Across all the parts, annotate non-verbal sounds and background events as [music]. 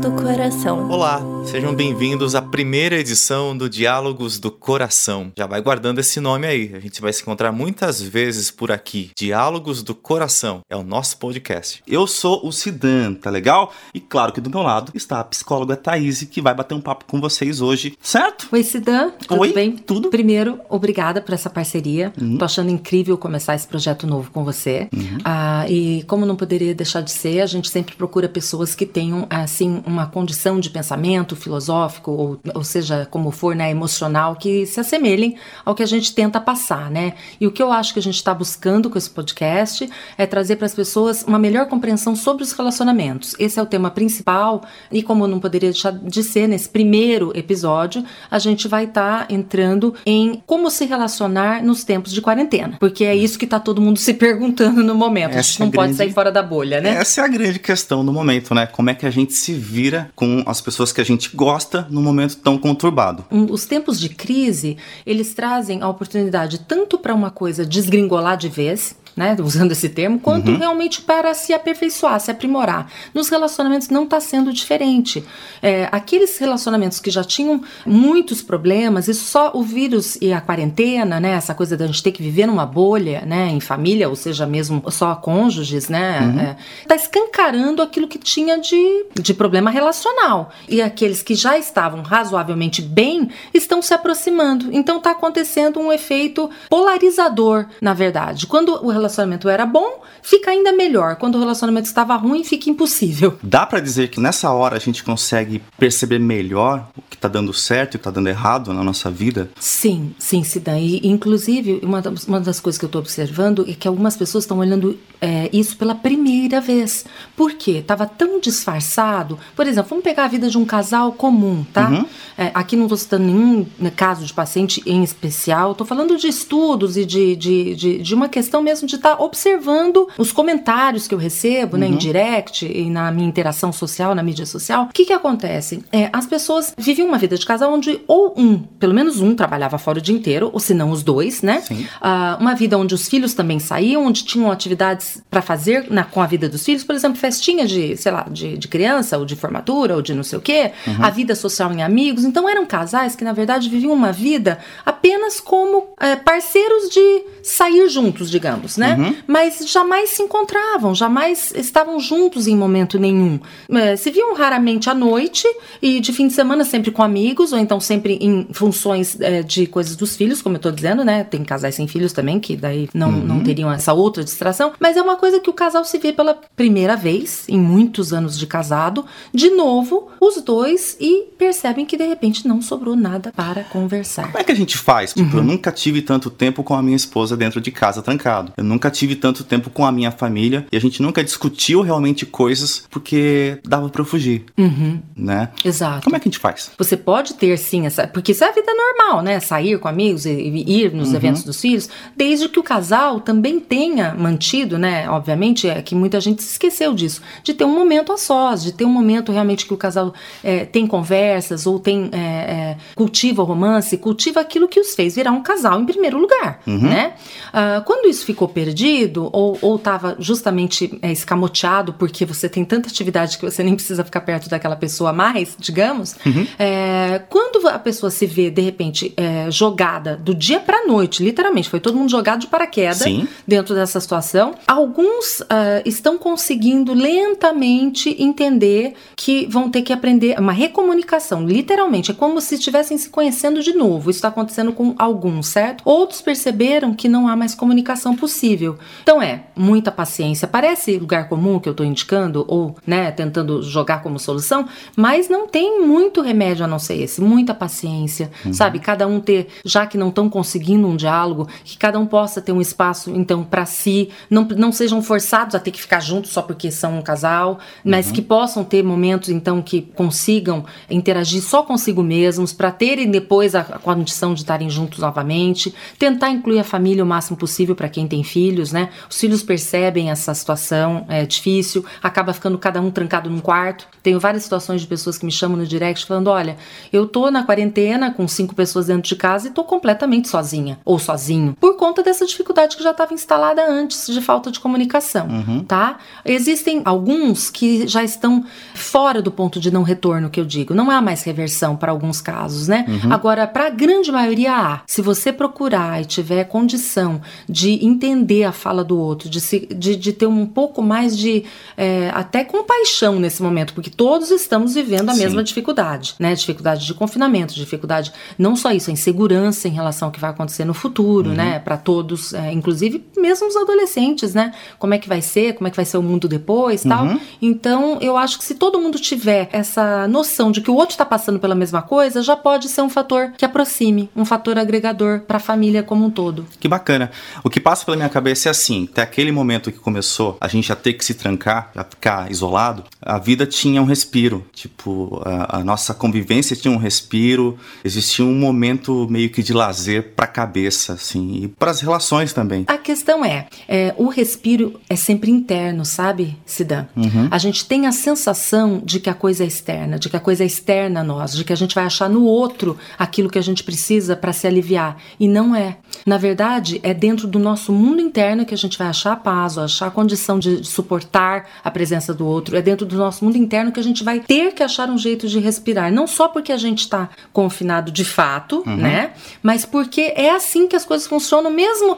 Do Coração. Olá, sejam bem-vindos à primeira edição do Diálogos do Coração. Já vai guardando esse nome aí, a gente vai se encontrar muitas vezes por aqui. Diálogos do Coração é o nosso podcast. Eu sou o Sidan, tá legal? E claro que do meu lado está a psicóloga Thaís, que vai bater um papo com vocês hoje, certo? Oi, Sidan. Tudo Oi, bem? tudo. Primeiro, obrigada por essa parceria. Tô achando incrível começar esse projeto novo com você. Ah, e como não poderia deixar de ser, a gente sempre procura pessoas que tenham, assim, uma condição de pensamento filosófico, ou, ou seja, como for, né, emocional, que se assemelhem ao que a gente tenta passar, né? E o que eu acho que a gente está buscando com esse podcast é trazer para as pessoas uma melhor compreensão sobre os relacionamentos. Esse é o tema principal e como não poderia deixar de ser nesse primeiro episódio, a gente vai estar entrando em como se relacionar nos tempos de quarentena, porque é isso que tá todo mundo se perguntando no momento. a Essa gente é a não pode grande- sair fora da bolha, né? Essa é a grande questão do momento, né? Como é que a gente se vira com as pessoas que a gente gosta num momento tão conturbado. Os tempos de crise, eles trazem a oportunidade tanto para uma coisa desgringolar de vez, né, usando esse termo, quanto realmente para se aperfeiçoar, se aprimorar. Nos relacionamentos não está sendo diferente. É, aqueles relacionamentos que já tinham muitos problemas, e só o vírus e a quarentena, né, essa coisa da gente ter que viver numa bolha, né, em família, ou seja, mesmo só cônjuges, né, está escancarando aquilo que tinha de, de problema relacional. E aqueles que já estavam razoavelmente bem estão se aproximando. Então está acontecendo um efeito polarizador, na verdade. Quando o relacionamento era bom, fica ainda melhor. Quando o relacionamento estava ruim, fica impossível. Dá pra dizer que nessa hora a gente consegue perceber melhor o que tá dando certo e o que tá dando errado na nossa vida? Sim, sim, Sidan. E, inclusive, uma das, uma das coisas que eu estou observando é que algumas pessoas estão olhando é, isso pela primeira vez. Por quê? Estava tão disfarçado. Por exemplo, vamos pegar a vida de um casal comum, tá? É, aqui não estou citando nenhum né, caso de paciente em especial. Estou falando de estudos e de, de, de, de uma questão mesmo de estar observando os comentários que eu recebo, né, em direct e na minha interação social, na mídia social. O que que acontece? É, as pessoas viviam uma vida de casal onde ou um, pelo menos um, trabalhava fora o dia inteiro, ou se não os dois, né? Sim. Ah, uma vida onde os filhos também saíam, onde tinham atividades para fazer na, com a vida dos filhos, por exemplo, festinha de, sei lá, de, de criança, ou de formatura, ou de não sei o quê, a vida social em amigos. Então eram casais que, na verdade, viviam uma vida apenas como é, parceiros de sair juntos, digamos, né? Mas jamais se encontravam, jamais estavam juntos em momento nenhum. É, se viam raramente à noite e de fim de semana sempre com amigos, ou então sempre em funções é, de coisas dos filhos, como eu tô dizendo, né? Tem casais sem filhos também, que daí não, não teriam essa outra distração. Mas é uma coisa que o casal se vê pela primeira vez, em muitos anos de casado, de novo, os dois, e percebem que de repente não sobrou nada para conversar. Como é que a gente faz? Tipo, eu nunca tive tanto tempo com a minha esposa dentro de casa trancado. Eu nunca tive tanto tempo com a minha família e a gente nunca discutiu realmente coisas porque dava pra eu fugir, né? Exato. Como é que a gente faz? Você pode ter sim essa. Porque isso é a vida normal, né? Sair com amigos e, ir nos eventos dos filhos, desde que o casal também tenha mantido, né? Obviamente, é que muita gente se esqueceu disso, de ter um momento a sós, de ter um momento realmente que o casal é, tem conversas ou tem. é, é, cultiva o romance, cultiva aquilo que os fez virar um casal em primeiro lugar, né? Ah, quando isso ficou perdido, ou, ou tava justamente é, escamoteado, porque você tem tanta atividade que você nem precisa ficar perto daquela pessoa mais, digamos, é, quando a pessoa se vê, de repente, é, jogada do dia pra noite, literalmente, foi todo mundo jogado de paraquedas Sim. dentro dessa situação, alguns ah, estão conseguindo lentamente entender que vão ter que aprender uma recomunicação, literalmente, é como se estivessem se conhecendo de novo. Isso está acontecendo com alguns, certo? Outros perceberam que não há mais comunicação possível. Então é muita paciência. Parece lugar comum que eu estou indicando ou, né, tentando jogar como solução, mas não tem muito remédio a não ser esse. Muita paciência, sabe? Cada um ter, já que não estão conseguindo um diálogo, que cada um possa ter um espaço então para si, não, não sejam forçados a ter que ficar juntos só porque são um casal, mas que possam ter momentos então que consigam interagir só consigo mesmos, para terem depois a, condição de estarem juntos novamente, tentar incluir a família o máximo possível para quem tem filhos, né? Os filhos percebem essa situação, é difícil, acaba ficando cada um trancado num quarto. Tenho várias situações de pessoas que me chamam no direct falando: olha, eu tô na quarentena com cinco pessoas dentro de casa e tô completamente sozinha ou sozinho, por conta dessa dificuldade que já estava instalada antes de falta de comunicação, uhum. tá? Existem alguns que já estão fora do ponto de não retorno que eu digo. Não há mais reversão para alguns casos, né? Uhum. Agora, para a grande maioria há. Se você procurar e tiver condição de entender a fala do outro, de, se, de, de ter um pouco mais de é, até compaixão nesse momento, porque todos estamos vivendo a Sim. mesma dificuldade, né? Dificuldade de confinamento, dificuldade não só isso, a insegurança em relação ao que vai acontecer no futuro, uhum. né? Para todos, é, inclusive mesmo os adolescentes, né? Como é que vai ser, como é que vai ser o mundo depois, tal. Uhum. Então, eu acho que se todo mundo tiver essa noção de que o outro está passando pela mesma coisa, já pode ser um fator que aproxime, um fator agregador para a família como um todo. Que bacana. O que passa pela minha cabeça é assim: até aquele momento que começou a gente a ter que se trancar, a ficar isolado, a vida tinha um respiro. Tipo, a, a nossa convivência tinha um respiro, existia um momento meio que de lazer para a cabeça, assim, e para as relações também. A questão é, é, o respiro é sempre interno, sabe, Sidan? Uhum. A gente tem a sensação de que a coisa é externa, de que a coisa é externa a nós, de que a gente vai achar no outro aquilo que a gente precisa para se aliviar. E não é. Na verdade, é dentro do nosso mundo interno que a gente vai achar a paz, ou achar a condição de suportar a presença do outro. É dentro do nosso mundo interno que a gente vai ter que achar um jeito de respirar. Não só porque a gente está confinado de fato, uhum. né? Mas porque é assim que as coisas funcionam, mesmo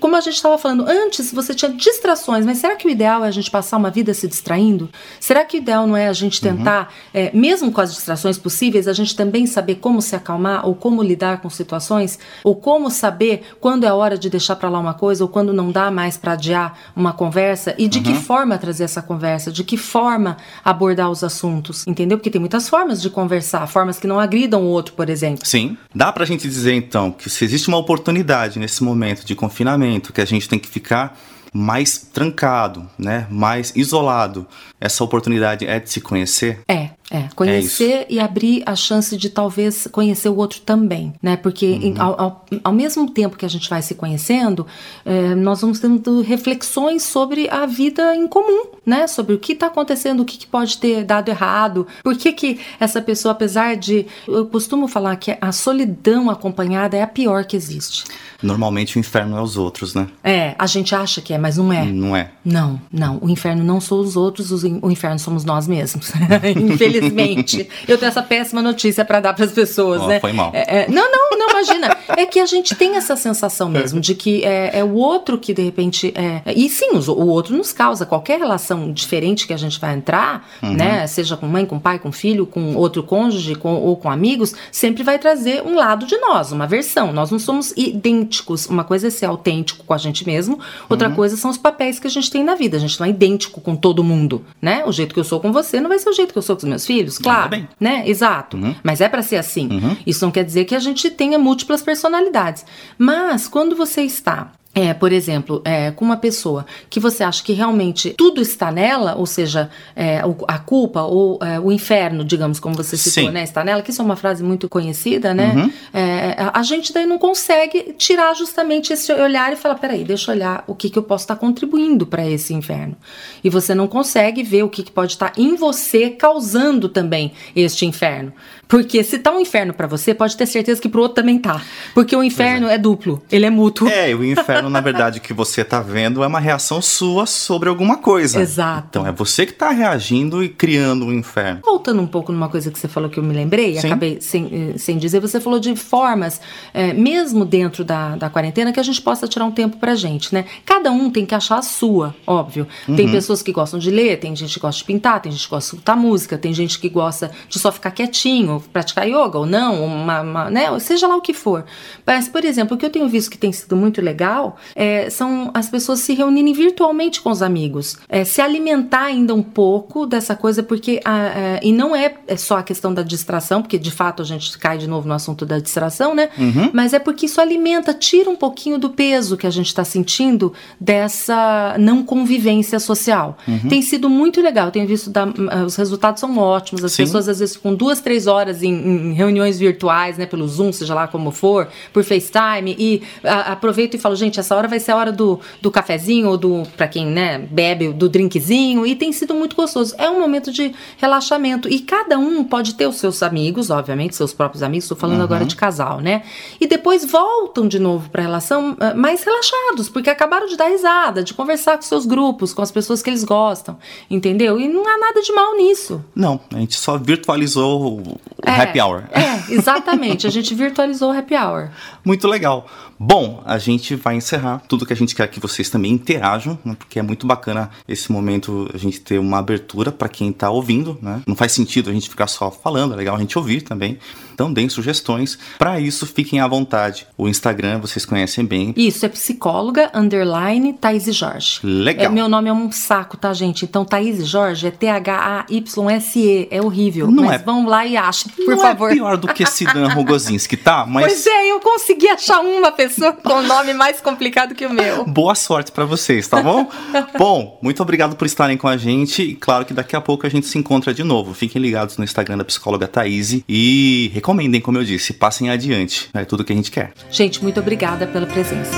como a gente estava falando antes, você tinha distrações, mas será que o ideal é a gente passar uma vida se distraindo? Será que o ideal não é a gente uhum. tentar, uhum. é, mesmo com as distrações possíveis, a gente também saber como se acalmar ou como lidar com situações? Ou como saber quando é a hora de deixar para lá uma coisa ou quando não dá mais para adiar uma conversa? E de uhum. que forma trazer essa conversa? De que forma abordar os assuntos? Entendeu? Porque tem muitas formas de conversar, formas que não agridam o outro, por exemplo. Sim. Dá pra gente dizer então que se existe uma oportunidade nesse momento de confinamento, que a gente tem que ficar mais trancado, né, mais isolado, essa oportunidade é de se conhecer? É, é. Conhecer é e abrir a chance de talvez conhecer o outro também, né? Porque uhum. ao, ao, ao, mesmo tempo que a gente vai se conhecendo, é, nós vamos tendo reflexões sobre a vida em comum, né? Sobre o que está acontecendo, o que, que, pode ter dado errado, por que, que essa pessoa, apesar de. Eu costumo falar que a solidão acompanhada é a pior que existe. Normalmente o inferno é os outros, né? É, a gente acha que é, mas não é. Não é. Não, não. O inferno não são os outros, os o inferno somos nós mesmos. [laughs] Infelizmente. Eu tenho essa péssima notícia para dar para as pessoas, oh, né? Foi mal. É, é, não, não, não, imagina. É que a gente tem essa sensação mesmo de que é, é o outro que de repente. É, e sim, o, o outro nos causa. Qualquer relação diferente que a gente vai entrar, uhum. né? Seja com mãe, com pai, com filho, com outro cônjuge com, ou com amigos, sempre vai trazer um lado de nós, uma versão. Nós não somos idênticos. Uma coisa é ser autêntico com a gente mesmo, outra uhum. coisa são os papéis que a gente tem na vida. A gente não é idêntico com todo mundo, né? O jeito que eu sou com você não vai ser o jeito que eu sou com os meus filhos, claro. Bem. Né? Exato. Uhum. Mas é para ser assim. Uhum. Isso não quer dizer que a gente tenha múltiplas personalidades. Mas quando você está é, por exemplo, é, com uma pessoa que você acha que realmente tudo está nela, ou seja, é, a culpa ou é, o inferno, digamos, como você citou, Sim. né, está nela, que isso é uma frase muito conhecida, né? Uhum. É, a gente daí não consegue tirar justamente esse olhar e falar, peraí, deixa eu olhar o que, que eu posso estar contribuindo para esse inferno. E você não consegue ver o que, que pode estar em você causando também este inferno. Porque se tá um inferno para você, pode ter certeza que pro outro também tá. Porque o inferno é. é. duplo, ele é mútuo. É, o inferno, na verdade, que você tá vendo é uma reação sua sobre alguma coisa. Exato. Então é você que tá reagindo e criando o um inferno. Voltando um pouco numa coisa que você falou que eu me lembrei, Sim. acabei sem, eh, sem dizer, você falou de formas, é, mesmo dentro da, da quarentena, que a gente possa tirar um tempo pra gente, né? Cada um tem que achar a sua, óbvio. Uhum. Tem pessoas que gostam de ler, tem gente que gosta de pintar, tem gente que gosta de escutar música, tem gente que gosta de só ficar quietinho praticar yoga ou não, uma, uma, né? seja lá o que for. Mas, por exemplo, o que eu tenho visto que tem sido muito legal é, são as pessoas se reunirem virtualmente com os amigos, é, se alimentar ainda um pouco dessa coisa, porque a, a, e não é, é, só a questão da distração, porque de fato a gente cai de novo no assunto da distração, né? Uhum. Mas é porque isso alimenta, tira um pouquinho do peso que a gente está sentindo dessa não convivência social. Uhum. Tem sido muito legal, tenho visto da, os resultados são ótimos, as Sim. pessoas às vezes com duas, três horas em, em, reuniões virtuais, né, pelo Zoom, seja lá como for, por FaceTime, e a, aproveito e falo, gente, essa hora vai ser a hora do, do cafezinho, ou do, para quem, né, bebe, do drinkzinho, e tem sido muito gostoso. É um momento de relaxamento, e cada um pode ter os seus amigos, obviamente, seus próprios amigos, estou falando uhum. agora de casal, né, e depois voltam de novo para a relação uh, mais relaxados, porque acabaram de dar risada, de conversar com seus grupos, com as pessoas que eles gostam, entendeu? E não há nada de mal nisso. Não, a gente só virtualizou o é, happy hour. É, exatamente, a gente virtualizou o happy hour. [laughs] Muito legal. Bom, a gente vai encerrar. Tudo que a gente quer que vocês também interajam, né? porque é muito bacana esse momento a gente ter uma abertura para quem está ouvindo, né? Não faz sentido a gente ficar só falando, é legal a gente ouvir também. Então deem sugestões. Para isso, fiquem à vontade. O Instagram vocês conhecem bem. Isso, é psicóloga, underline, Thaís Jorge. Legal. É, meu nome é um saco, tá, gente? Então, Thaís Jorge é T-H-A-Y-S-E. É horrível. Não mas é... vamos lá e achem, por Não é favor. É pior do que Sidan Rogozinski, tá? Mas... Pois é, eu consegui achar uma pessoa com um nome mais complicado que o meu. Boa sorte para vocês, tá bom? [laughs] bom, muito obrigado por estarem com a gente. E claro que daqui a pouco a gente se encontra de novo. Fiquem ligados no Instagram da psicóloga Thaís e recomendem, como eu disse, passem adiante. É tudo que a gente quer. Gente, muito obrigada pela presença.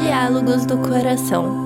Diálogos do Coração